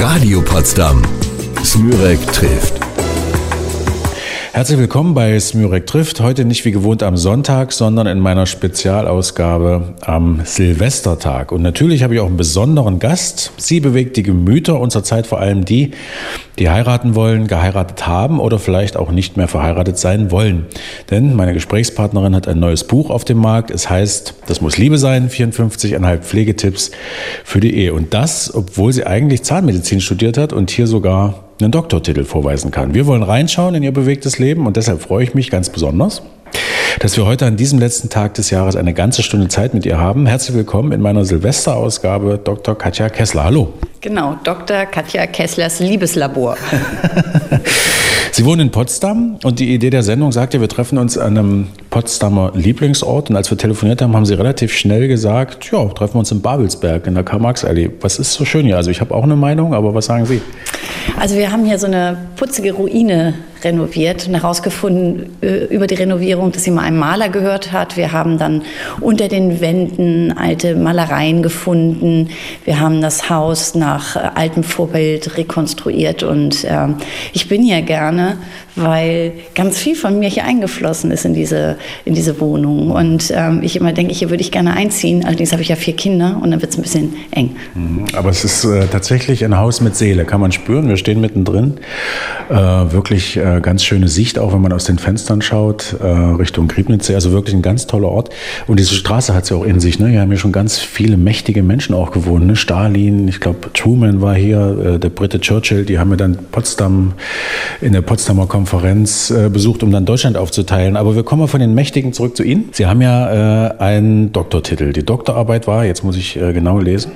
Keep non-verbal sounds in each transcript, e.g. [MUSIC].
Radio Potsdam. Smürek trifft. Herzlich willkommen bei Smürek trifft. Heute nicht wie gewohnt am Sonntag, sondern in meiner Spezialausgabe am Silvestertag. Und natürlich habe ich auch einen besonderen Gast. Sie bewegt die Gemüter unserer Zeit, vor allem die, die heiraten wollen, geheiratet haben oder vielleicht auch nicht mehr verheiratet sein wollen. Denn meine Gesprächspartnerin hat ein neues Buch auf dem Markt. Es heißt, das muss Liebe sein, 54,5 Pflegetipps für die Ehe. Und das, obwohl sie eigentlich Zahnmedizin studiert hat und hier sogar einen Doktortitel vorweisen kann. Wir wollen reinschauen in ihr bewegtes Leben und deshalb freue ich mich ganz besonders, dass wir heute an diesem letzten Tag des Jahres eine ganze Stunde Zeit mit ihr haben. Herzlich willkommen in meiner Silvesterausgabe Dr. Katja Kessler. Hallo. Genau, Dr. Katja Kesslers Liebeslabor. [LAUGHS] Sie wohnen in Potsdam und die Idee der Sendung sagt ja, wir treffen uns an einem Potsdamer Lieblingsort. Und als wir telefoniert haben, haben Sie relativ schnell gesagt, ja, treffen wir uns in Babelsberg in der Karl-Marx-Allee. Was ist so schön hier? Also ich habe auch eine Meinung, aber was sagen Sie? Also wir haben hier so eine putzige Ruine renoviert und herausgefunden äh, über die Renovierung, dass sie mal einem Maler gehört hat. Wir haben dann unter den Wänden alte Malereien gefunden. Wir haben das Haus nach äh, altem Vorbild rekonstruiert und äh, ich bin hier gerne, weil ganz viel von mir hier eingeflossen ist in diese, in diese Wohnung. Und ähm, ich immer denke, hier würde ich gerne einziehen. Allerdings habe ich ja vier Kinder und dann wird es ein bisschen eng. Mhm. Aber es ist äh, tatsächlich ein Haus mit Seele, kann man spüren. Wir stehen mittendrin. Äh, wirklich äh, ganz schöne Sicht, auch wenn man aus den Fenstern schaut, äh, Richtung Griebnitzsee. Also wirklich ein ganz toller Ort. Und diese Straße hat es ja auch in sich. Ne? Hier haben ja schon ganz viele mächtige Menschen auch gewohnt. Ne? Stalin, ich glaube Truman war hier, äh, der Brite Churchill, die haben wir dann Potsdam in der Potsdamer Konferenz Konferenz äh, besucht, um dann Deutschland aufzuteilen. Aber wir kommen mal von den Mächtigen zurück zu Ihnen. Sie haben ja äh, einen Doktortitel. Die Doktorarbeit war, jetzt muss ich äh, genau lesen,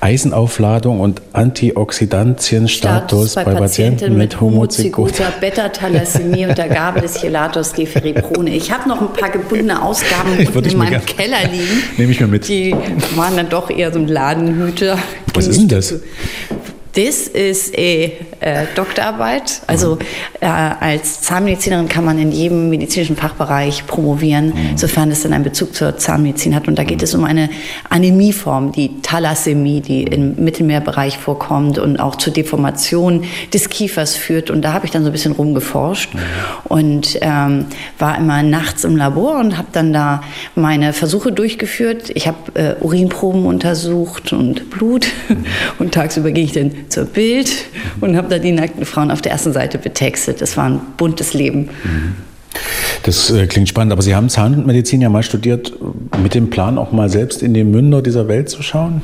Eisenaufladung und Antioxidantienstatus bei, bei Patienten, mit Homozygoter Beta-Thalassämie unter Gabe des Chelatos Deferriprone. Ich habe noch ein paar gebundene Ausgaben [LAUGHS] unten in meinem Keller liegen. Nehme ich mir mit. Die waren dann doch eher so ein Ladenhüter. Was ist denn das? Das ist äh, äh, Doktorarbeit. Also äh, als Zahnmedizinerin kann man in jedem medizinischen Fachbereich promovieren, mhm. sofern es dann einen Bezug zur Zahnmedizin hat. Und da geht mhm. es um eine Anämieform, die Thalassämie, die im Mittelmeerbereich vorkommt und auch zur Deformation des Kiefers führt. Und da habe ich dann so ein bisschen rumgeforscht mhm. und ähm, war immer nachts im Labor und habe dann da meine Versuche durchgeführt. Ich habe äh, Urinproben untersucht und Blut mhm. [LAUGHS] und tagsüber gehe ich dann zur Bild und habe da die nackten Frauen auf der ersten Seite betextet. Das war ein buntes Leben. Das äh, klingt spannend, aber Sie haben Zahnmedizin ja mal studiert, mit dem Plan auch mal selbst in die Münder dieser Welt zu schauen?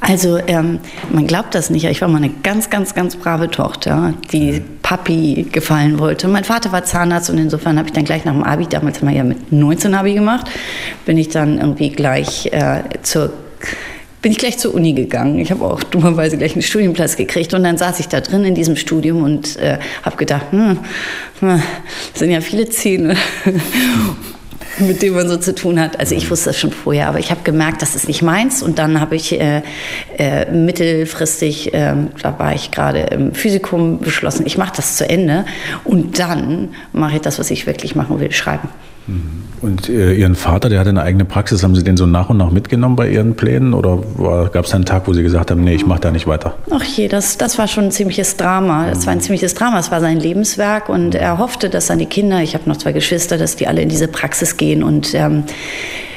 Also ähm, man glaubt das nicht, ich war mal eine ganz, ganz, ganz brave Tochter, die Papi gefallen wollte. Mein Vater war Zahnarzt und insofern habe ich dann gleich nach dem Abi, damals haben wir ja mit 19 Abi gemacht, bin ich dann irgendwie gleich äh, zur bin ich gleich zur Uni gegangen. Ich habe auch dummerweise gleich einen Studienplatz gekriegt und dann saß ich da drin in diesem Studium und äh, habe gedacht, hm, hm, sind ja viele Zähne. [LAUGHS] mit denen man so zu tun hat. Also ich wusste das schon vorher, aber ich habe gemerkt, das ist nicht meins. Und dann habe ich äh, äh, mittelfristig, äh, da war ich gerade im Physikum beschlossen, ich mache das zu Ende und dann mache ich das, was ich wirklich machen will, schreiben. Und äh, Ihren Vater, der hatte eine eigene Praxis, haben Sie den so nach und nach mitgenommen bei Ihren Plänen oder gab es einen Tag, wo Sie gesagt haben, nee, ich mache da nicht weiter? Ach je, das, das war schon ein ziemliches Drama. Das war ein ziemliches Drama, es war sein Lebenswerk und er hoffte, dass seine Kinder, ich habe noch zwei Geschwister, dass die alle in diese Praxis gehen und ähm,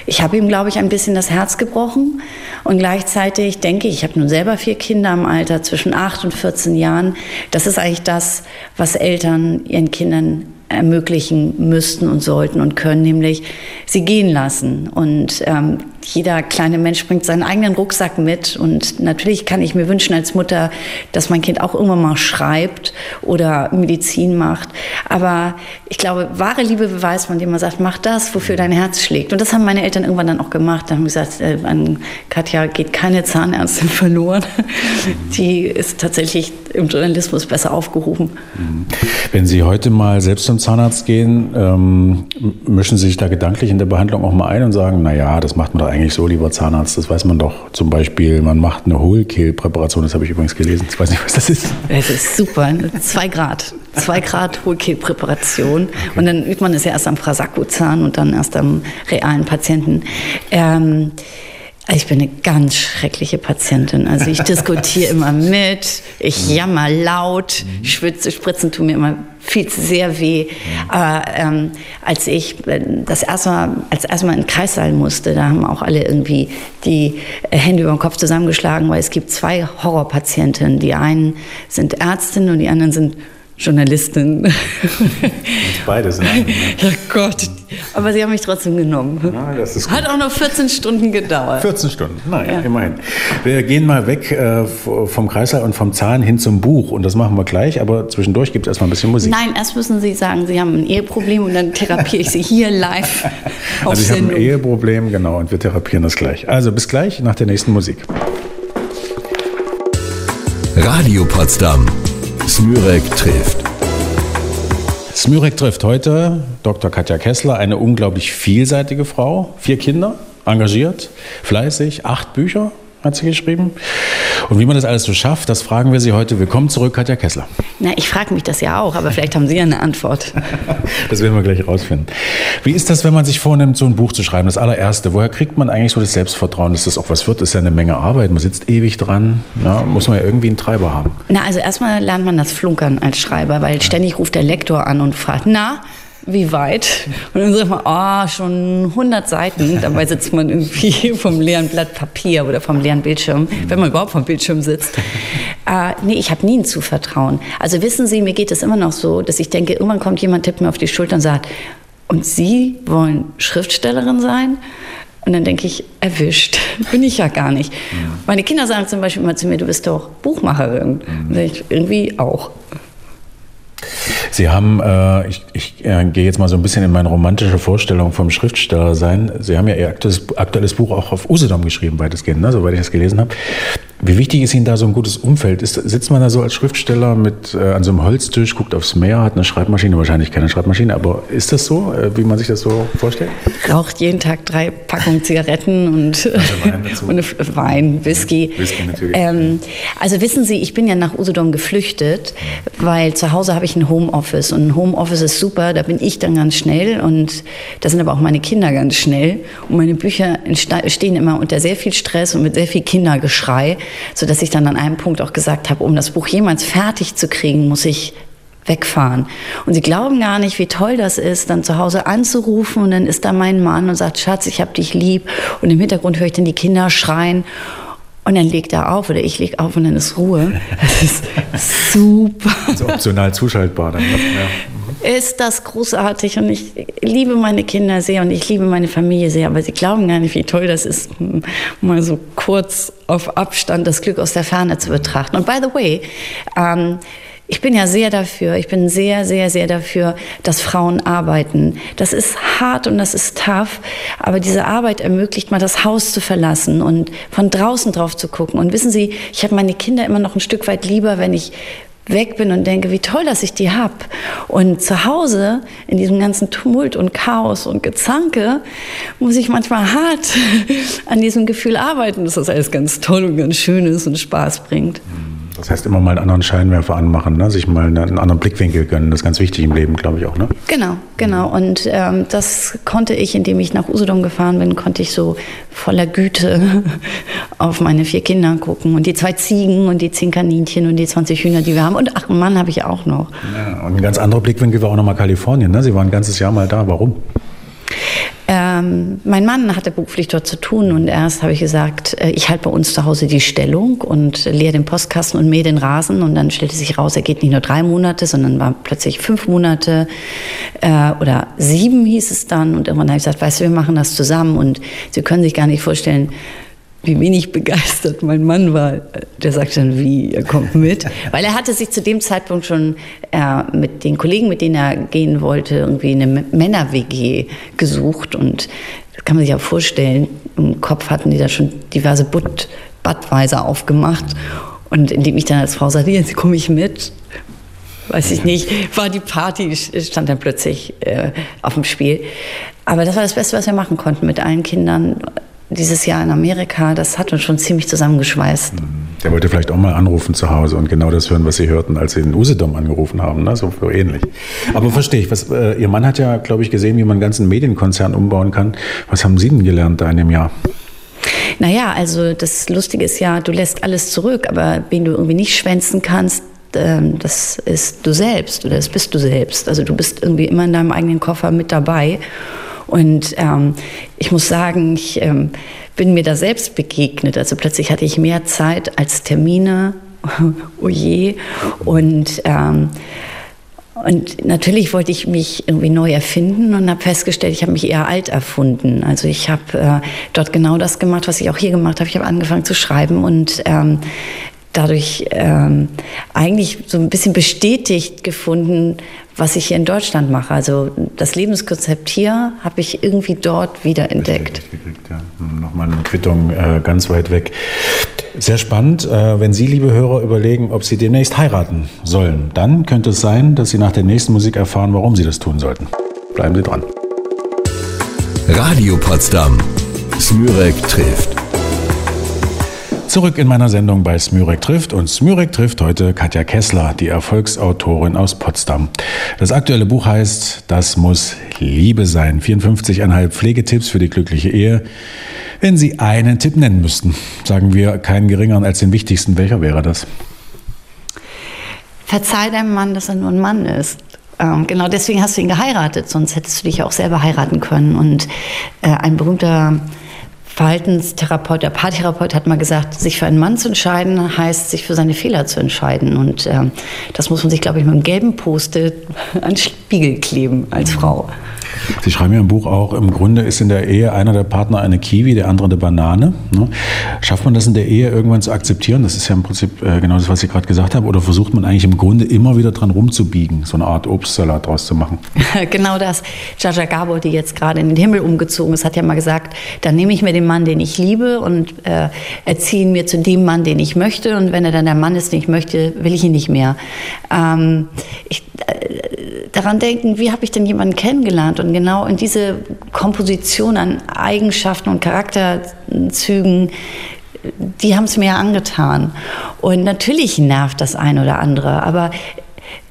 ich habe ihm, glaube ich, ein bisschen das Herz gebrochen. Und gleichzeitig denke ich, ich habe nun selber vier Kinder im Alter zwischen acht und 14 Jahren. Das ist eigentlich das, was Eltern ihren Kindern ermöglichen müssten und sollten und können, nämlich sie gehen lassen. Und ähm, jeder kleine Mensch bringt seinen eigenen Rucksack mit. Und natürlich kann ich mir wünschen als Mutter, dass mein Kind auch irgendwann mal schreibt oder Medizin macht. Aber ich glaube, wahre Liebe beweist man, indem man sagt, mach das, wofür dein Herz schlägt. Und das haben meine Eltern irgendwann dann auch gemacht. Da haben gesagt, äh, an Katja geht keine Zahnärztin [LAUGHS] verloren. Die ist tatsächlich im Journalismus besser aufgehoben. Wenn Sie heute mal selbst zum Zahnarzt gehen, ähm, mischen Sie sich da gedanklich in der Behandlung auch mal ein und sagen, na ja, das macht man doch eigentlich so, lieber Zahnarzt, das weiß man doch. Zum Beispiel, man macht eine Hohlkehlpräparation, das habe ich übrigens gelesen. Ich weiß nicht, was das ist. Es ist super, zwei Grad. Zwei Grad Hohlkehlpräparation. Und dann übt man es ja erst am Frasakuzahn und dann erst am realen Patienten. Ähm, Ich bin eine ganz schreckliche Patientin. Also ich diskutiere [LAUGHS] immer mit, ich jammer laut, Schwitze, Spritzen tun mir immer viel zu sehr weh. Aber ähm, als ich äh, das erste Mal, als erste Mal in den Kreissaal musste, da haben auch alle irgendwie die Hände über den Kopf zusammengeschlagen, weil es gibt zwei Horrorpatientinnen. Die einen sind Ärztinnen und die anderen sind Journalistin. [LAUGHS] Beide sind. Ja Gott, aber sie haben mich trotzdem genommen. Ist Hat auch noch 14 Stunden gedauert. 14 Stunden, naja, Ja. immerhin. Wir gehen mal weg äh, vom Kreislauf und vom Zahn hin zum Buch. Und das machen wir gleich, aber zwischendurch gibt es erstmal ein bisschen Musik. Nein, erst müssen Sie sagen, Sie haben ein Eheproblem und dann therapiere ich Sie hier live [LAUGHS] auf also ich habe ein. Eheproblem, genau, und wir therapieren das gleich. Also bis gleich nach der nächsten Musik. Radio Potsdam. Smürek trifft. Smürek trifft heute Dr. Katja Kessler, eine unglaublich vielseitige Frau. Vier Kinder, engagiert, fleißig, acht Bücher hat sie geschrieben. Und wie man das alles so schafft, das fragen wir sie heute. Willkommen zurück, Katja Kessler. Na, ich frage mich das ja auch, aber vielleicht haben Sie ja eine Antwort. [LAUGHS] Das werden wir gleich rausfinden. Wie ist das, wenn man sich vornimmt, so ein Buch zu schreiben? Das allererste. Woher kriegt man eigentlich so das Selbstvertrauen, dass das auch was wird? Das ist ja eine Menge Arbeit. Man sitzt ewig dran. Ja, muss man ja irgendwie einen Treiber haben. Na, also erstmal lernt man das Flunkern als Schreiber, weil ständig ruft der Lektor an und fragt, na, wie weit? Und dann sagt man, ah, schon 100 Seiten. Dabei sitzt man irgendwie [LAUGHS] vom leeren Blatt Papier oder vom leeren Bildschirm, wenn man überhaupt vom Bildschirm sitzt. Äh, nee, ich habe nie ein Zuvertrauen. Also wissen Sie, mir geht es immer noch so, dass ich denke, irgendwann kommt jemand, tippt mir auf die Schulter und sagt, und Sie wollen Schriftstellerin sein? Und dann denke ich, erwischt. [LAUGHS] Bin ich ja gar nicht. Meine Kinder sagen zum Beispiel immer zu mir, du bist doch Buchmacherin. Und sag ich, irgendwie auch. Sie haben, äh, ich, ich äh, gehe jetzt mal so ein bisschen in meine romantische Vorstellung vom Schriftsteller sein. Sie haben ja Ihr aktuelles, aktuelles Buch auch auf Usedom geschrieben, weitestgehend, ne, soweit ich das gelesen habe. Wie wichtig ist Ihnen da so ein gutes Umfeld? Ist, sitzt man da so als Schriftsteller mit äh, an so einem Holztisch, guckt aufs Meer, hat eine Schreibmaschine, wahrscheinlich keine Schreibmaschine, aber ist das so, äh, wie man sich das so vorstellt? Raucht jeden Tag drei Packungen Zigaretten und, Wein dazu. [LAUGHS] und F- Wein, Whisky. Whisky natürlich. Ähm, also wissen Sie, ich bin ja nach Usedom geflüchtet, weil zu Hause habe ich ein Homeoffice und ein Homeoffice ist super, da bin ich dann ganz schnell und da sind aber auch meine Kinder ganz schnell und meine Bücher stehen immer unter sehr viel Stress und mit sehr viel Kindergeschrei, sodass ich dann an einem Punkt auch gesagt habe, um das Buch jemals fertig zu kriegen, muss ich wegfahren. Und sie glauben gar nicht, wie toll das ist, dann zu Hause anzurufen und dann ist da mein Mann und sagt, Schatz, ich hab dich lieb. Und im Hintergrund höre ich dann die Kinder schreien. Und dann legt er auf oder ich leg auf und dann ist Ruhe. [LAUGHS] Das ist super. Also optional zuschaltbar dann. ne? Ja. Ist das großartig und ich liebe meine Kinder sehr und ich liebe meine Familie sehr, aber sie glauben gar nicht, wie toll das ist, m- mal so kurz auf Abstand das Glück aus der Ferne zu betrachten. Und by the way, ähm, ich bin ja sehr dafür, ich bin sehr, sehr, sehr dafür, dass Frauen arbeiten. Das ist hart und das ist tough, aber diese Arbeit ermöglicht mal das Haus zu verlassen und von draußen drauf zu gucken. Und wissen Sie, ich habe meine Kinder immer noch ein Stück weit lieber, wenn ich weg bin und denke, wie toll, dass ich die hab. Und zu Hause, in diesem ganzen Tumult und Chaos und Gezanke, muss ich manchmal hart [LAUGHS] an diesem Gefühl arbeiten, dass das alles ganz toll und ganz schön ist und Spaß bringt. Das heißt, immer mal einen anderen Scheinwerfer anmachen, ne? sich mal einen anderen Blickwinkel gönnen. Das ist ganz wichtig im Leben, glaube ich auch. Ne? Genau, genau. Und ähm, das konnte ich, indem ich nach Usedom gefahren bin, konnte ich so voller Güte [LAUGHS] auf meine vier Kinder gucken und die zwei Ziegen und die zehn Kaninchen und die 20 Hühner, die wir haben. Und ach, einen Mann habe ich auch noch. Ja, und ein ganz anderer Blickwinkel war auch nochmal Kalifornien. Ne? Sie waren ein ganzes Jahr mal da. Warum? Ähm, mein Mann hatte beruflich dort zu tun und erst habe ich gesagt, äh, ich halte bei uns zu Hause die Stellung und leere den Postkasten und mähe den Rasen. Und dann stellte sich raus, er geht nicht nur drei Monate, sondern war plötzlich fünf Monate äh, oder sieben hieß es dann. Und irgendwann habe ich gesagt, weißt du, wir machen das zusammen. Und Sie können sich gar nicht vorstellen, wie wenig begeistert mein Mann war. Der sagte dann, wie, er kommt mit. Weil er hatte sich zu dem Zeitpunkt schon äh, mit den Kollegen, mit denen er gehen wollte, irgendwie eine Männer-WG gesucht. Und das kann man sich ja vorstellen, im Kopf hatten die da schon diverse Butt Badweiser aufgemacht. Und indem ich dann als Frau sagte, jetzt komme ich mit, weiß ich nicht, war die Party, stand dann plötzlich äh, auf dem Spiel. Aber das war das Beste, was wir machen konnten mit allen Kindern dieses Jahr in Amerika. Das hat uns schon ziemlich zusammengeschweißt. Der wollte vielleicht auch mal anrufen zu Hause und genau das hören, was Sie hörten, als Sie in Usedom angerufen haben. Ne? So, so ähnlich. Aber verstehe ich. Was, äh, Ihr Mann hat ja, glaube ich, gesehen, wie man einen ganzen Medienkonzern umbauen kann. Was haben Sie denn gelernt da in dem Jahr? Naja, also das Lustige ist ja, du lässt alles zurück, aber wen du irgendwie nicht schwänzen kannst, ähm, das ist du selbst oder das bist du selbst. Also du bist irgendwie immer in deinem eigenen Koffer mit dabei. Und ähm, ich muss sagen, ich ähm, bin mir da selbst begegnet. Also plötzlich hatte ich mehr Zeit als Termine. [LAUGHS] oh je. Und ähm, und natürlich wollte ich mich irgendwie neu erfinden und habe festgestellt, ich habe mich eher alt erfunden. Also ich habe äh, dort genau das gemacht, was ich auch hier gemacht habe. Ich habe angefangen zu schreiben und ähm, dadurch ähm, eigentlich so ein bisschen bestätigt gefunden, was ich hier in Deutschland mache. Also das Lebenskonzept hier habe ich irgendwie dort wieder entdeckt. Ja. Nochmal eine Quittung äh, ganz weit weg. Sehr spannend. Äh, wenn Sie, liebe Hörer, überlegen, ob Sie demnächst heiraten sollen, dann könnte es sein, dass Sie nach der nächsten Musik erfahren, warum Sie das tun sollten. Bleiben Sie dran. Radio Potsdam. Smürek trifft. Zurück in meiner Sendung bei Smürek trifft und Smürek trifft heute Katja Kessler, die Erfolgsautorin aus Potsdam. Das aktuelle Buch heißt Das muss Liebe sein. 54,5 Pflegetipps für die glückliche Ehe. Wenn Sie einen Tipp nennen müssten, sagen wir keinen geringeren als den wichtigsten, welcher wäre das? Verzeih deinem Mann, dass er nur ein Mann ist. Ähm, genau deswegen hast du ihn geheiratet, sonst hättest du dich auch selber heiraten können. Und äh, ein berühmter Verhaltenstherapeut, der Paartherapeut hat mal gesagt, sich für einen Mann zu entscheiden, heißt, sich für seine Fehler zu entscheiden. Und äh, das muss man sich, glaube ich, mit einem gelben Post-it [LAUGHS] an Spiegel kleben als Frau. Sie schreiben ja im Buch auch, im Grunde ist in der Ehe einer der Partner eine Kiwi, der andere eine Banane. Ne? Schafft man das in der Ehe irgendwann zu akzeptieren? Das ist ja im Prinzip äh, genau das, was ich gerade gesagt habe. Oder versucht man eigentlich im Grunde immer wieder dran rumzubiegen, so eine Art Obstsalat draus zu machen? [LAUGHS] genau das. Jaja Gabor, die jetzt gerade in den Himmel umgezogen ist, hat ja mal gesagt, dann nehme ich mir den Mann, den ich liebe und äh, erziehe ihn mir zu dem Mann, den ich möchte. Und wenn er dann der Mann ist, den ich möchte, will ich ihn nicht mehr. Ähm, ich, äh, daran denken, wie habe ich denn jemanden kennengelernt? Und genau in diese Komposition an Eigenschaften und Charakterzügen, die haben es mir angetan. Und natürlich nervt das ein oder andere, aber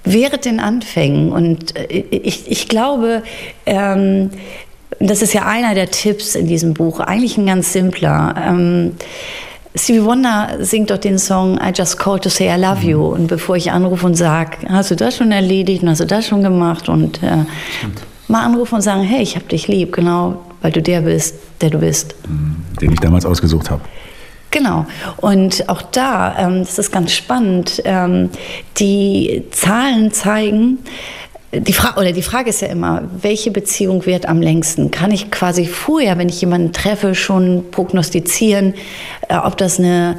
während den Anfängen und äh, ich, ich glaube, ähm, das ist ja einer der Tipps in diesem Buch, eigentlich ein ganz simpler. Ähm, Stevie Wonder singt doch den Song I Just Called to Say I Love You. Und bevor ich anrufe und sage, hast du das schon erledigt und hast du das schon gemacht? Und äh, mal anrufen und sagen, hey, ich habe dich lieb, genau, weil du der bist, der du bist. Mhm. Den ich damals ausgesucht habe. Genau. Und auch da, ähm, das ist ganz spannend, ähm, die Zahlen zeigen, die Frage oder die Frage ist ja immer, welche Beziehung wird am längsten? Kann ich quasi vorher, wenn ich jemanden treffe, schon prognostizieren, äh, ob das eine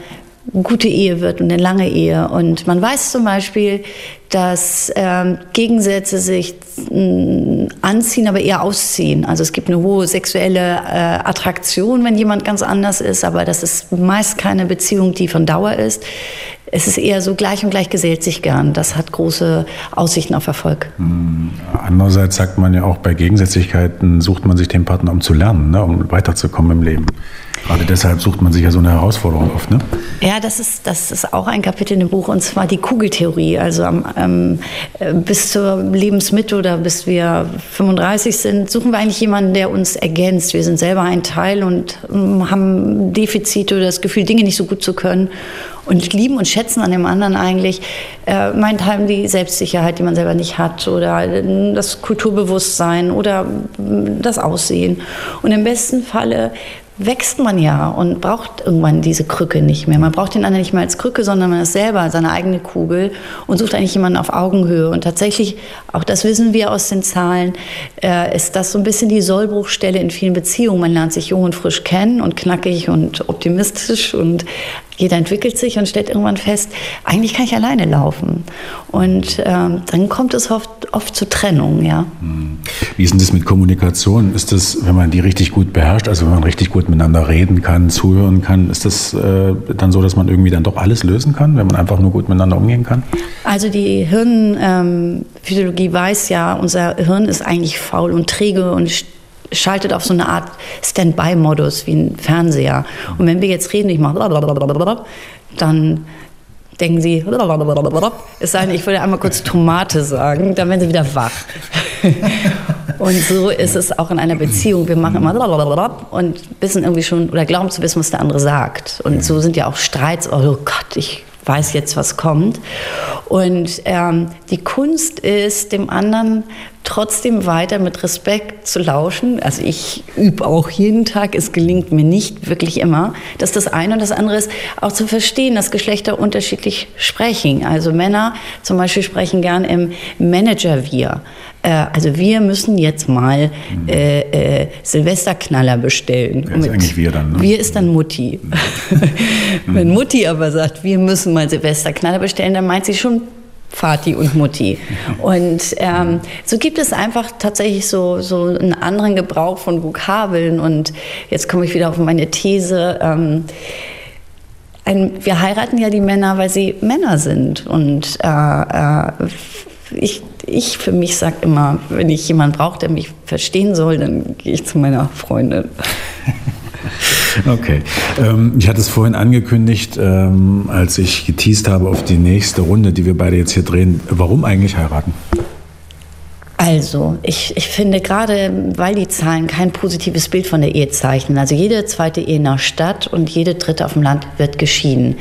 gute Ehe wird und eine lange Ehe. Und man weiß zum Beispiel, dass ähm, Gegensätze sich äh, anziehen, aber eher ausziehen. Also es gibt eine hohe sexuelle äh, Attraktion, wenn jemand ganz anders ist, aber das ist meist keine Beziehung, die von Dauer ist es ist eher so gleich und gleich gesellt sich gern. Das hat große Aussichten auf Erfolg. Hm. Andererseits sagt man ja auch, bei Gegensätzlichkeiten sucht man sich den Partner, um zu lernen, ne, um weiterzukommen im Leben. Gerade deshalb sucht man sich ja so eine Herausforderung oft, ne? Ja, das ist, das ist auch ein Kapitel in dem Buch, und zwar die Kugeltheorie. Also ähm, bis zur Lebensmitte oder bis wir 35 sind, suchen wir eigentlich jemanden, der uns ergänzt. Wir sind selber ein Teil und ähm, haben Defizite oder das Gefühl, Dinge nicht so gut zu können und lieben und schätzen an dem anderen eigentlich, äh, meinethalben die Selbstsicherheit, die man selber nicht hat oder äh, das Kulturbewusstsein oder äh, das Aussehen. Und im besten Falle wächst man ja und braucht irgendwann diese Krücke nicht mehr. Man braucht den anderen nicht mehr als Krücke, sondern man ist selber seine eigene Kugel und sucht eigentlich jemanden auf Augenhöhe. Und tatsächlich, auch das wissen wir aus den Zahlen, äh, ist das so ein bisschen die Sollbruchstelle in vielen Beziehungen. Man lernt sich jung und frisch kennen und knackig und optimistisch und jeder entwickelt sich und stellt irgendwann fest, eigentlich kann ich alleine laufen. Und ähm, dann kommt es oft, oft zu Trennung, ja. Hm. Wie ist denn das mit Kommunikation? Ist das, wenn man die richtig gut beherrscht, also wenn man richtig gut miteinander reden kann, zuhören kann, ist das äh, dann so, dass man irgendwie dann doch alles lösen kann, wenn man einfach nur gut miteinander umgehen kann? Also die Hirnphysiologie ähm, weiß ja, unser Hirn ist eigentlich faul und träge und schaltet auf so eine Art Standby-Modus wie ein Fernseher. Und wenn wir jetzt reden, ich mache dann denken sie, es sei denn, ich würde einmal kurz Tomate sagen, dann werden sie wieder wach. [LAUGHS] Und so ist es auch in einer Beziehung. Wir machen immer und wissen irgendwie schon oder glauben zu wissen, was der andere sagt. Und so sind ja auch Streits. Oh Gott, ich weiß jetzt, was kommt. Und ähm, die Kunst ist, dem anderen trotzdem weiter mit Respekt zu lauschen. Also ich übe auch jeden Tag, es gelingt mir nicht wirklich immer. dass das eine und das andere ist, auch zu verstehen, dass Geschlechter unterschiedlich sprechen. Also Männer zum Beispiel sprechen gern im Manager-Wir. Äh, also wir müssen jetzt mal äh, äh, Silvesterknaller bestellen. Wer ist eigentlich wir dann? Ne? Wir ist dann Mutti. [LAUGHS] Wenn Mutti aber sagt, wir müssen mal Silvesterknaller bestellen, dann meint sie schon Vati und Mutti. [LAUGHS] Und ähm, so gibt es einfach tatsächlich so, so einen anderen Gebrauch von Vokabeln. Und jetzt komme ich wieder auf meine These. Ähm, ein, wir heiraten ja die Männer, weil sie Männer sind. Und äh, äh, ich, ich für mich sage immer, wenn ich jemanden brauche, der mich verstehen soll, dann gehe ich zu meiner Freundin. [LAUGHS] Okay. Ähm, ich hatte es vorhin angekündigt, ähm, als ich geteased habe auf die nächste Runde, die wir beide jetzt hier drehen. Warum eigentlich heiraten? Also, ich, ich finde gerade, weil die Zahlen kein positives Bild von der Ehe zeichnen, also jede zweite Ehe nach Stadt und jede dritte auf dem Land wird geschieden.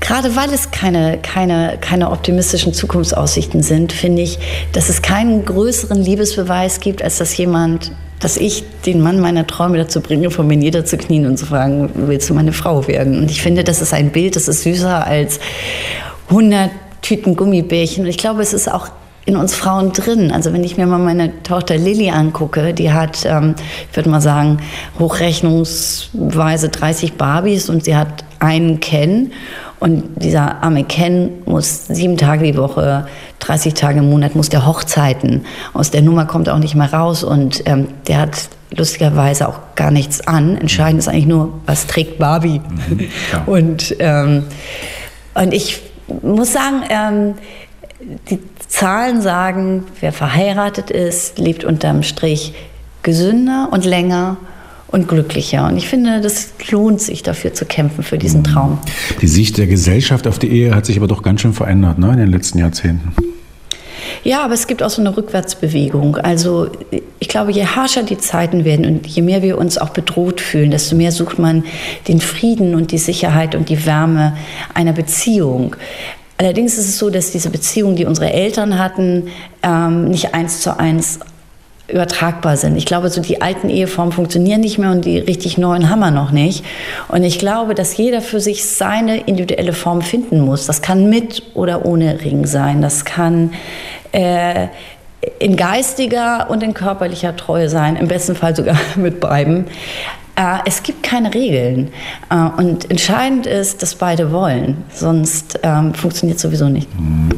Gerade weil es keine, keine, keine optimistischen Zukunftsaussichten sind, finde ich, dass es keinen größeren Liebesbeweis gibt, als dass jemand, dass ich den Mann meiner Träume dazu bringe, vor mir niederzuknien und zu fragen, willst du meine Frau werden? Und ich finde, das ist ein Bild, das ist süßer als 100 Tüten Gummibärchen. Und ich glaube, es ist auch in uns Frauen drin. Also wenn ich mir mal meine Tochter Lilly angucke, die hat, ähm, ich würde mal sagen, hochrechnungsweise 30 Barbies und sie hat einen Ken. Und dieser arme Ken muss sieben Tage die Woche, 30 Tage im Monat, muss der Hochzeiten. Aus der Nummer kommt er auch nicht mehr raus und ähm, der hat lustigerweise auch gar nichts an. Entscheidend ist eigentlich nur, was trägt Barbie. Mhm, [LAUGHS] und, ähm, und ich muss sagen, ähm, die Zahlen sagen, wer verheiratet ist, lebt unterm Strich gesünder und länger und glücklicher. Und ich finde, das lohnt sich dafür zu kämpfen, für diesen mhm. Traum. Die Sicht der Gesellschaft auf die Ehe hat sich aber doch ganz schön verändert ne, in den letzten Jahrzehnten. Ja, aber es gibt auch so eine Rückwärtsbewegung. Also ich glaube, je harscher die Zeiten werden und je mehr wir uns auch bedroht fühlen, desto mehr sucht man den Frieden und die Sicherheit und die Wärme einer Beziehung. Allerdings ist es so, dass diese Beziehungen, die unsere Eltern hatten, ähm, nicht eins zu eins übertragbar sind. Ich glaube, so die alten Eheformen funktionieren nicht mehr und die richtig neuen haben wir noch nicht. Und ich glaube, dass jeder für sich seine individuelle Form finden muss. Das kann mit oder ohne Ring sein. Das kann äh, in geistiger und in körperlicher Treue sein. Im besten Fall sogar [LAUGHS] mit beiden. Äh, es gibt keine Regeln. Äh, und entscheidend ist, dass beide wollen. Sonst ähm, funktioniert sowieso nicht. Mhm.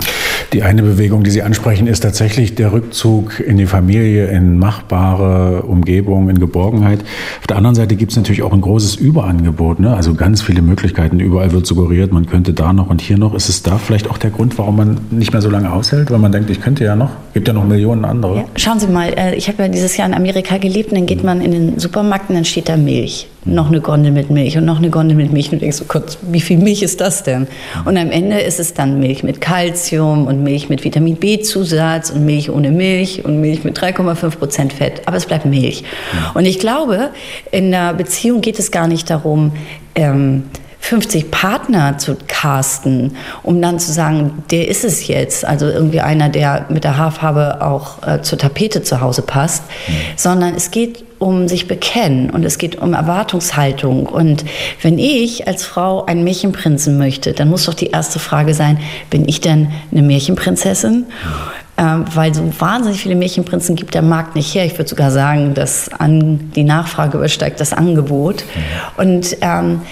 Die eine Bewegung, die Sie ansprechen, ist tatsächlich der Rückzug in die Familie, in machbare Umgebung, in Geborgenheit. Auf der anderen Seite gibt es natürlich auch ein großes Überangebot. Ne? Also ganz viele Möglichkeiten. Überall wird suggeriert, man könnte da noch und hier noch. Ist es da vielleicht auch der Grund, warum man nicht mehr so lange aushält? Weil man denkt, ich könnte ja noch. Gibt ja noch Millionen andere. Ja, schauen Sie mal, äh, ich habe ja dieses Jahr in Amerika gelebt und dann geht man in den Supermarkt und dann steht da Milch. Noch eine Gondel mit Milch und noch eine Gondel mit Milch. Und du denkst, oh Gott, wie viel Milch ist das denn? Und am Ende ist es dann Milch mit Kalzium und Milch mit Vitamin B-Zusatz und Milch ohne Milch und Milch mit 3,5 Prozent Fett. Aber es bleibt Milch. Und ich glaube, in einer Beziehung geht es gar nicht darum, ähm, 50 Partner zu casten, um dann zu sagen, der ist es jetzt, also irgendwie einer, der mit der Haarfarbe auch äh, zur Tapete zu Hause passt, mhm. sondern es geht um sich bekennen und es geht um Erwartungshaltung. Und wenn ich als Frau einen Märchenprinzen möchte, dann muss doch die erste Frage sein, bin ich denn eine Märchenprinzessin? Ähm, weil so wahnsinnig viele Märchenprinzen gibt der Markt nicht her. Ich würde sogar sagen, dass an, die Nachfrage übersteigt das Angebot. Mhm. Und ähm,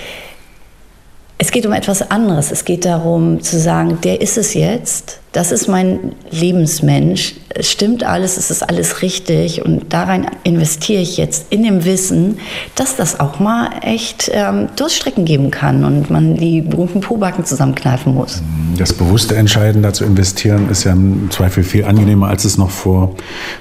es geht um etwas anderes. Es geht darum zu sagen, der ist es jetzt das ist mein Lebensmensch. Es stimmt alles, es ist alles richtig und darein investiere ich jetzt in dem Wissen, dass das auch mal echt ähm, Durststrecken geben kann und man die berühmten Pobacken zusammenkneifen muss. Das bewusste Entscheiden, da zu investieren, ist ja im Zweifel viel angenehmer, als es noch vor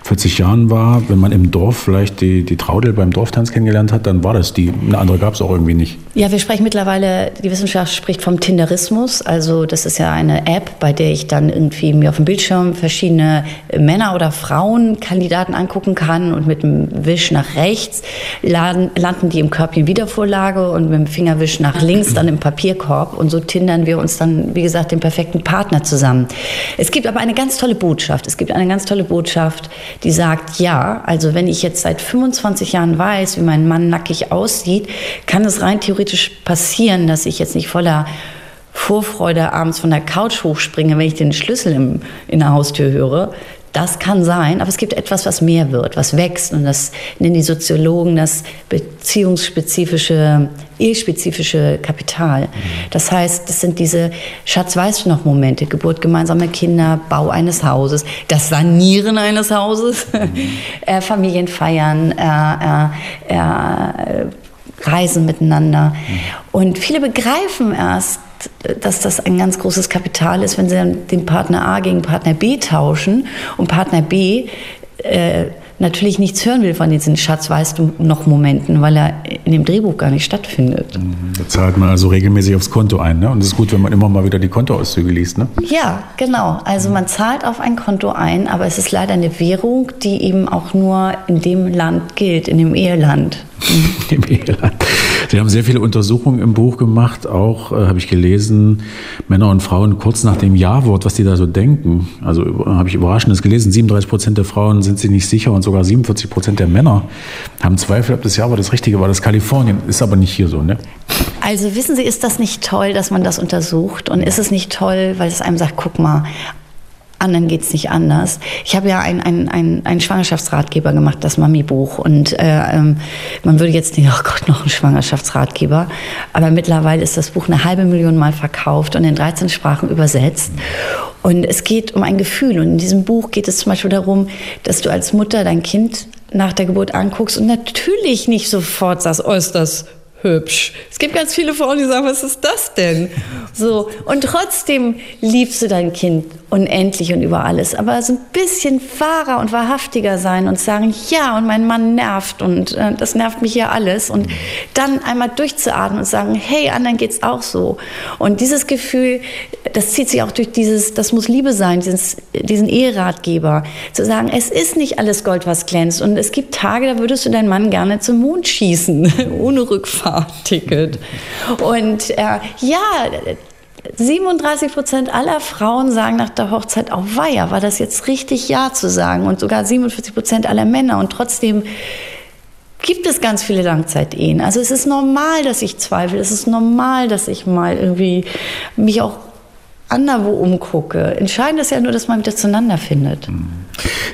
40 Jahren war. Wenn man im Dorf vielleicht die, die Traudel beim Dorftanz kennengelernt hat, dann war das die. Eine andere gab es auch irgendwie nicht. Ja, wir sprechen mittlerweile, die Wissenschaft spricht vom Tinderismus. Also das ist ja eine App, bei der ich dann irgendwie mir auf dem Bildschirm verschiedene Männer oder Frauen Kandidaten angucken kann und mit dem Wisch nach rechts laden, landen die im Körbchen Wiedervorlage und mit dem Fingerwisch nach links dann im Papierkorb und so tindern wir uns dann, wie gesagt, den perfekten Partner zusammen. Es gibt aber eine ganz tolle Botschaft. Es gibt eine ganz tolle Botschaft, die sagt, ja, also wenn ich jetzt seit 25 Jahren weiß, wie mein Mann nackig aussieht, kann es rein theoretisch passieren, dass ich jetzt nicht voller Vorfreude abends von der Couch hochspringe, wenn ich den Schlüssel im, in der Haustür höre. Das kann sein, aber es gibt etwas, was mehr wird, was wächst. Und das nennen die Soziologen das beziehungsspezifische, ehespezifische Kapital. Das heißt, das sind diese Schatz, weißt du noch Momente, Geburt gemeinsamer Kinder, Bau eines Hauses, das Sanieren eines Hauses, [LAUGHS] äh, Familienfeiern, äh, äh, äh Reisen miteinander. Und viele begreifen erst, dass das ein ganz großes Kapital ist, wenn sie dann den Partner A gegen Partner B tauschen und Partner B äh, natürlich nichts hören will von diesen Schatz, weißt du, noch Momenten, weil er in dem Drehbuch gar nicht stattfindet. Mhm. Da zahlt man also regelmäßig aufs Konto ein, ne? Und es ist gut, wenn man immer mal wieder die Kontoauszüge liest, ne? Ja, genau. Also man zahlt auf ein Konto ein, aber es ist leider eine Währung, die eben auch nur in dem Land gilt, in dem Eheland. [LAUGHS] Im Eheland. Sie haben sehr viele Untersuchungen im Buch gemacht, auch äh, habe ich gelesen, Männer und Frauen kurz nach dem Ja-Wort, was die da so denken. Also habe ich Überraschendes gelesen, 37 Prozent der Frauen sind sich nicht sicher und sogar 47 Prozent der Männer haben Zweifel, ob das Ja-Wort das Richtige war. Das Kalifornien ist aber nicht hier so, ne? Also wissen Sie, ist das nicht toll, dass man das untersucht? Und ist es nicht toll, weil es einem sagt, guck mal, anderen geht es nicht anders. Ich habe ja einen ein, ein Schwangerschaftsratgeber gemacht, das Mami-Buch. Und äh, ähm, man würde jetzt denken, oh Gott, noch ein Schwangerschaftsratgeber. Aber mittlerweile ist das Buch eine halbe Million Mal verkauft und in 13 Sprachen übersetzt. Und es geht um ein Gefühl. Und in diesem Buch geht es zum Beispiel darum, dass du als Mutter dein Kind nach der Geburt anguckst und natürlich nicht sofort sagst, oh, ist das hübsch. Es gibt ganz viele Frauen, die sagen, was ist das denn? So. Und trotzdem liebst du dein Kind unendlich und über alles. Aber so ein bisschen wahrer und wahrhaftiger sein und sagen, ja, und mein Mann nervt und äh, das nervt mich ja alles. Und dann einmal durchzuatmen und sagen, hey, anderen geht's auch so. Und dieses Gefühl, das zieht sich auch durch dieses, das muss Liebe sein, dieses, diesen Eheratgeber. Zu sagen, es ist nicht alles Gold, was glänzt. Und es gibt Tage, da würdest du deinen Mann gerne zum Mond schießen, [LAUGHS] ohne Rückfahrticket. Und äh, ja, 37 Prozent aller Frauen sagen nach der Hochzeit, auch oh weia, war das jetzt richtig Ja zu sagen? Und sogar 47 Prozent aller Männer. Und trotzdem gibt es ganz viele Langzeitehen. Also es ist normal, dass ich zweifle. Es ist normal, dass ich mal irgendwie mich auch anderwo umgucke. Entscheidend ist ja nur, dass man wieder zueinander findet. Mhm.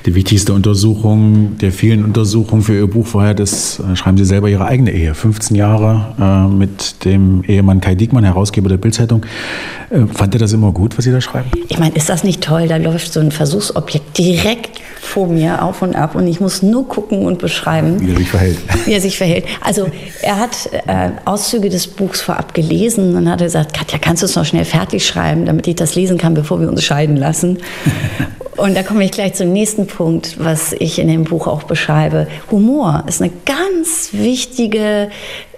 Die wichtigste Untersuchung der vielen Untersuchungen für Ihr Buch war ja, das äh, schreiben Sie selber, Ihre eigene Ehe. 15 Jahre äh, mit dem Ehemann Kai Diekmann, Herausgeber der Bildzeitung. Äh, fand er das immer gut, was Sie da schreiben? Ich meine, ist das nicht toll? Da läuft so ein Versuchsobjekt direkt vor mir auf und ab und ich muss nur gucken und beschreiben. Wie er sich verhält. [LAUGHS] Wie er sich verhält. Also er hat äh, Auszüge des Buchs vorab gelesen und hat gesagt, Katja, kannst du es noch schnell fertig schreiben, damit ich das lesen kann, bevor wir uns scheiden lassen. [LAUGHS] Und da komme ich gleich zum nächsten Punkt, was ich in dem Buch auch beschreibe. Humor ist eine ganz wichtige,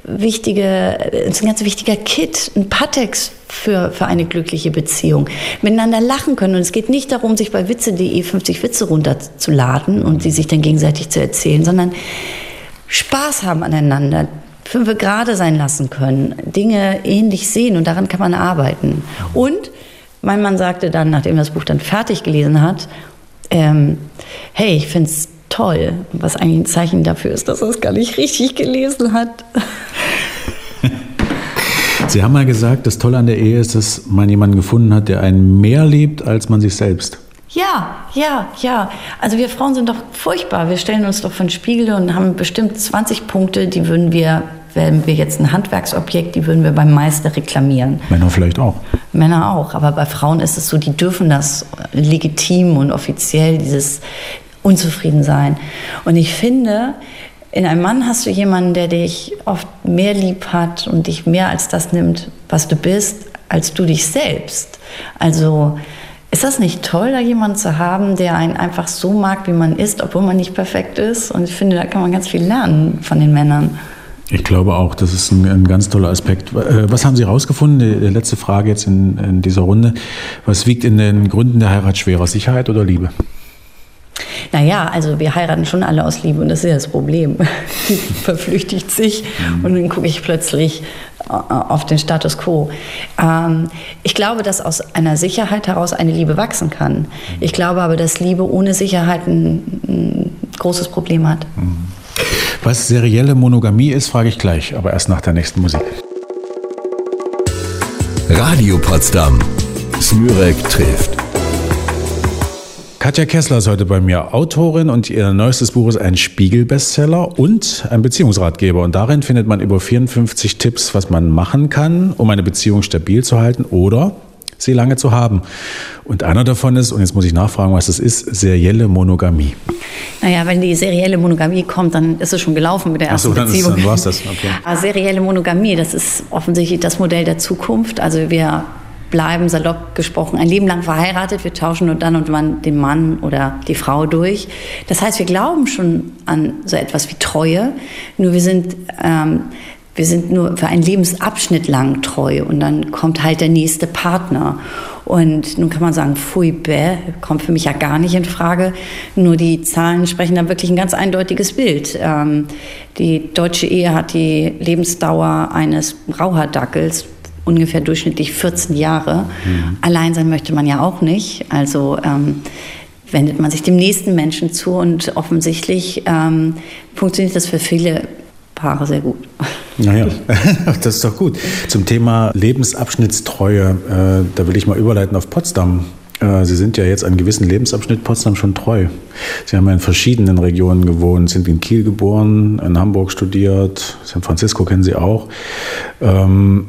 wichtige, ist ein ganz wichtiger Kit, ein Patex für, für eine glückliche Beziehung. Miteinander lachen können. Und es geht nicht darum, sich bei witze.de 50 Witze runterzuladen und sie sich dann gegenseitig zu erzählen, sondern Spaß haben aneinander, fünf gerade sein lassen können, Dinge ähnlich sehen und daran kann man arbeiten. Und mein Mann sagte dann, nachdem er das Buch dann fertig gelesen hat, ähm, hey, ich finde es toll, was eigentlich ein Zeichen dafür ist, dass er es gar nicht richtig gelesen hat. [LAUGHS] Sie haben mal gesagt, das Tolle an der Ehe ist, dass man jemanden gefunden hat, der einen mehr liebt als man sich selbst. Ja, ja, ja. Also wir Frauen sind doch furchtbar. Wir stellen uns doch von Spiegel und haben bestimmt 20 Punkte, die würden wir wären wir jetzt ein Handwerksobjekt, die würden wir beim Meister reklamieren. Männer vielleicht auch. Männer auch, aber bei Frauen ist es so, die dürfen das legitim und offiziell, dieses Unzufriedensein. Und ich finde, in einem Mann hast du jemanden, der dich oft mehr lieb hat und dich mehr als das nimmt, was du bist, als du dich selbst. Also ist das nicht toll, da jemanden zu haben, der einen einfach so mag, wie man ist, obwohl man nicht perfekt ist? Und ich finde, da kann man ganz viel lernen von den Männern. Ich glaube auch, das ist ein, ein ganz toller Aspekt. Äh, was haben Sie herausgefunden? Die letzte Frage jetzt in, in dieser Runde. Was wiegt in den Gründen der Heirat schwerer, Sicherheit oder Liebe? Naja, also wir heiraten schon alle aus Liebe und das ist ja das Problem. [LAUGHS] Die verflüchtigt sich mhm. und dann gucke ich plötzlich äh, auf den Status quo. Ähm, ich glaube, dass aus einer Sicherheit heraus eine Liebe wachsen kann. Ich glaube aber, dass Liebe ohne Sicherheit ein, ein großes Problem hat. Mhm. Was serielle Monogamie ist, frage ich gleich, aber erst nach der nächsten Musik. Radio Potsdam. Smürek trifft. Katja Kessler ist heute bei mir Autorin und ihr neuestes Buch ist ein Spiegel-Bestseller und ein Beziehungsratgeber. Und darin findet man über 54 Tipps, was man machen kann, um eine Beziehung stabil zu halten oder sie lange zu haben. Und einer davon ist, und jetzt muss ich nachfragen, was das ist, serielle Monogamie. Naja, wenn die serielle Monogamie kommt, dann ist es schon gelaufen mit der ersten Ach so, dann Beziehung. Ist, dann war's das. Okay. Ah, serielle Monogamie, das ist offensichtlich das Modell der Zukunft. Also wir bleiben, salopp gesprochen, ein Leben lang verheiratet. Wir tauschen nur dann und wann den Mann oder die Frau durch. Das heißt, wir glauben schon an so etwas wie Treue, nur wir sind, ähm, wir sind nur für einen Lebensabschnitt lang treu und dann kommt halt der nächste Partner. Und nun kann man sagen, pfui, bäh, kommt für mich ja gar nicht in Frage. Nur die Zahlen sprechen da wirklich ein ganz eindeutiges Bild. Ähm, die deutsche Ehe hat die Lebensdauer eines Raucherdackels ungefähr durchschnittlich 14 Jahre. Mhm. Allein sein möchte man ja auch nicht. Also ähm, wendet man sich dem nächsten Menschen zu und offensichtlich ähm, funktioniert das für viele Paare sehr gut. Naja, [LAUGHS] das ist doch gut. Zum Thema Lebensabschnittstreue, äh, da will ich mal überleiten auf Potsdam. Äh, Sie sind ja jetzt einen gewissen Lebensabschnitt Potsdam schon treu. Sie haben ja in verschiedenen Regionen gewohnt, sind in Kiel geboren, in Hamburg studiert, San Francisco kennen Sie auch. Ähm,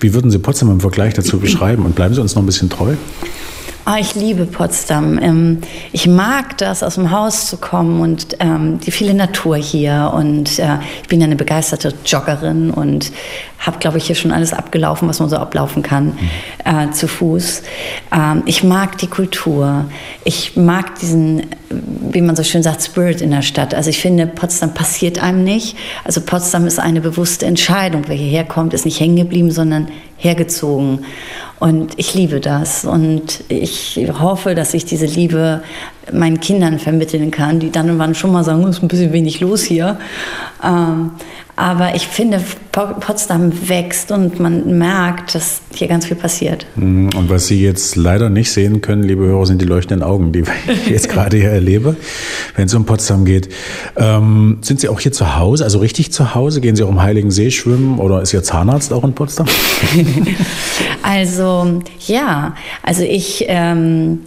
wie würden Sie Potsdam im Vergleich dazu [CLEARS THROAT] beschreiben? Und bleiben Sie uns noch ein bisschen treu? Oh, ich liebe Potsdam. Ähm, ich mag das, aus dem Haus zu kommen und ähm, die viele Natur hier. Und äh, ich bin ja eine begeisterte Joggerin und habe, glaube ich, hier schon alles abgelaufen, was man so ablaufen kann, äh, zu Fuß. Ähm, ich mag die Kultur. Ich mag diesen, wie man so schön sagt, Spirit in der Stadt. Also ich finde, Potsdam passiert einem nicht. Also Potsdam ist eine bewusste Entscheidung. Wer hierher kommt, ist nicht hängen geblieben, sondern hergezogen. Und ich liebe das. Und ich hoffe, dass ich diese Liebe meinen Kindern vermitteln kann, die dann und wann schon mal sagen, es ist ein bisschen wenig los hier. Aber ich finde, Potsdam wächst und man merkt, dass hier ganz viel passiert. Mhm. Und was Sie jetzt leider nicht sehen können, liebe Hörer, sind die leuchtenden Augen, die [LAUGHS] ich jetzt gerade hier erlebe, wenn es um Potsdam geht. Ähm, sind Sie auch hier zu Hause, also richtig zu Hause? Gehen Sie auch im Heiligen See schwimmen oder ist Ihr Zahnarzt auch in Potsdam? [LAUGHS] also ja, also ich... Ähm,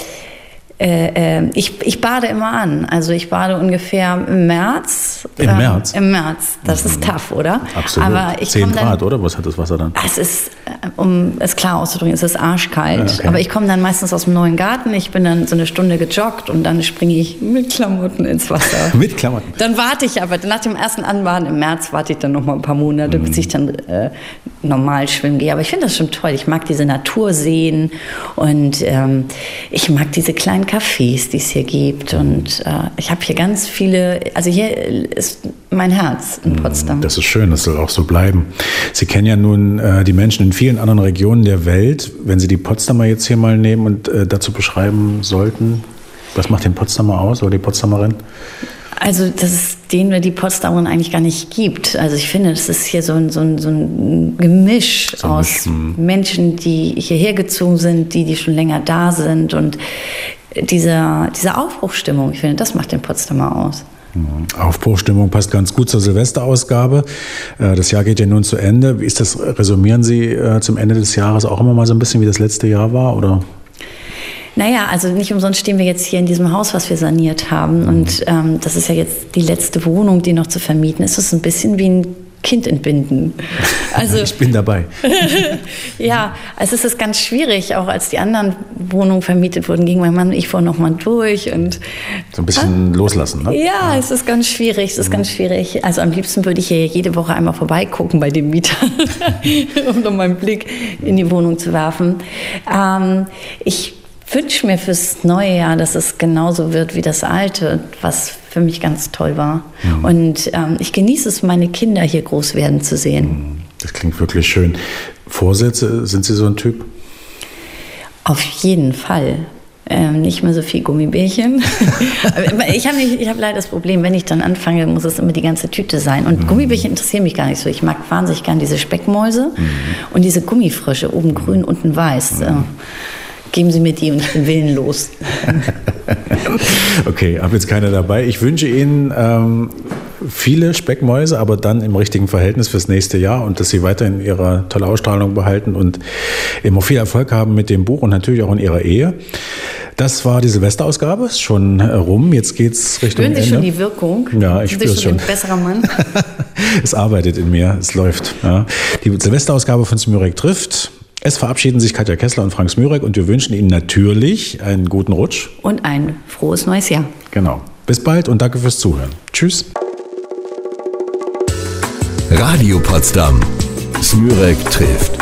äh, äh, ich, ich bade immer an. Also ich bade ungefähr im März. Im ähm, März? Im März. Das ist mhm. tough, oder? Absolut. Aber ich 10 Grad, dann, oder? Was hat das Wasser dann? Es ist, äh, um es klar auszudrücken, es ist arschkalt. Okay. Aber ich komme dann meistens aus dem neuen Garten. Ich bin dann so eine Stunde gejoggt und dann springe ich mit Klamotten ins Wasser. [LAUGHS] mit Klamotten? Dann warte ich aber, nach dem ersten Anbaden im März warte ich dann noch mal ein paar Monate, mhm. bis ich dann äh, normal schwimmen gehe. Aber ich finde das schon toll. Ich mag diese Natur sehen und ähm, ich mag diese kleinen Cafés, die es hier gibt. Und äh, ich habe hier ganz viele, also hier ist mein Herz in hm, Potsdam. Das ist schön, das soll auch so bleiben. Sie kennen ja nun äh, die Menschen in vielen anderen Regionen der Welt. Wenn Sie die Potsdamer jetzt hier mal nehmen und äh, dazu beschreiben sollten, was macht den Potsdamer aus oder die Potsdamerin? Also, dass es den oder die Potsdamerin eigentlich gar nicht gibt. Also ich finde, das ist hier so ein, so ein, so ein Gemisch so aus Misch, Menschen, die hierher gezogen sind, die, die schon länger da sind und diese, diese Aufbruchstimmung, ich finde, das macht den Potsdamer aus. Aufbruchstimmung passt ganz gut zur Silvesterausgabe. Äh, das Jahr geht ja nun zu Ende. Wie ist das? Resümieren Sie äh, zum Ende des Jahres auch immer mal so ein bisschen, wie das letzte Jahr war, oder? Naja, also nicht umsonst stehen wir jetzt hier in diesem Haus, was wir saniert haben. Mhm. Und ähm, das ist ja jetzt die letzte Wohnung, die noch zu vermieten ist. Es ist ein bisschen wie ein Kind entbinden. [LAUGHS] Also, ich bin dabei. [LAUGHS] ja, also es ist ganz schwierig, auch als die anderen Wohnungen vermietet wurden, ging mein Mann und ich vorher nochmal durch. Und, so ein bisschen ah, loslassen, ne? Ja, ja, es ist ganz schwierig, es ist mhm. ganz schwierig. Also am liebsten würde ich hier jede Woche einmal vorbeigucken bei dem Mieter, [LAUGHS] um noch mal einen Blick in die Wohnung zu werfen. Ähm, ich wünsche mir fürs neue Jahr, dass es genauso wird wie das alte, was für mich ganz toll war. Mhm. Und ähm, ich genieße es, meine Kinder hier groß werden zu sehen. Mhm. Das klingt wirklich schön. Vorsätze, sind Sie so ein Typ? Auf jeden Fall. Ähm, nicht mehr so viel Gummibärchen. [LAUGHS] ich habe hab leider das Problem, wenn ich dann anfange, muss es immer die ganze Tüte sein. Und mhm. Gummibärchen interessieren mich gar nicht so. Ich mag wahnsinnig gern diese Speckmäuse mhm. und diese Gummifrösche, oben grün, unten weiß. Mhm. Geben Sie mir die und ich bin willenlos. [LAUGHS] okay, habe jetzt keine dabei. Ich wünsche Ihnen ähm, viele Speckmäuse, aber dann im richtigen Verhältnis fürs nächste Jahr und dass Sie weiterhin Ihre tolle Ausstrahlung behalten und immer viel Erfolg haben mit dem Buch und natürlich auch in Ihrer Ehe. Das war die Silvesterausgabe, ist schon äh, rum. Jetzt geht's Richtung Spüren Sie Ende. schon die Wirkung? Ja, ich spüre es schon. Ein besserer Mann. [LAUGHS] es arbeitet in mir, es läuft. Ja. Die Silvesterausgabe von Smürek trifft. Es verabschieden sich Katja Kessler und Frank Smürek und wir wünschen Ihnen natürlich einen guten Rutsch. Und ein frohes neues Jahr. Genau. Bis bald und danke fürs Zuhören. Tschüss. Radio Potsdam. Smürek trifft.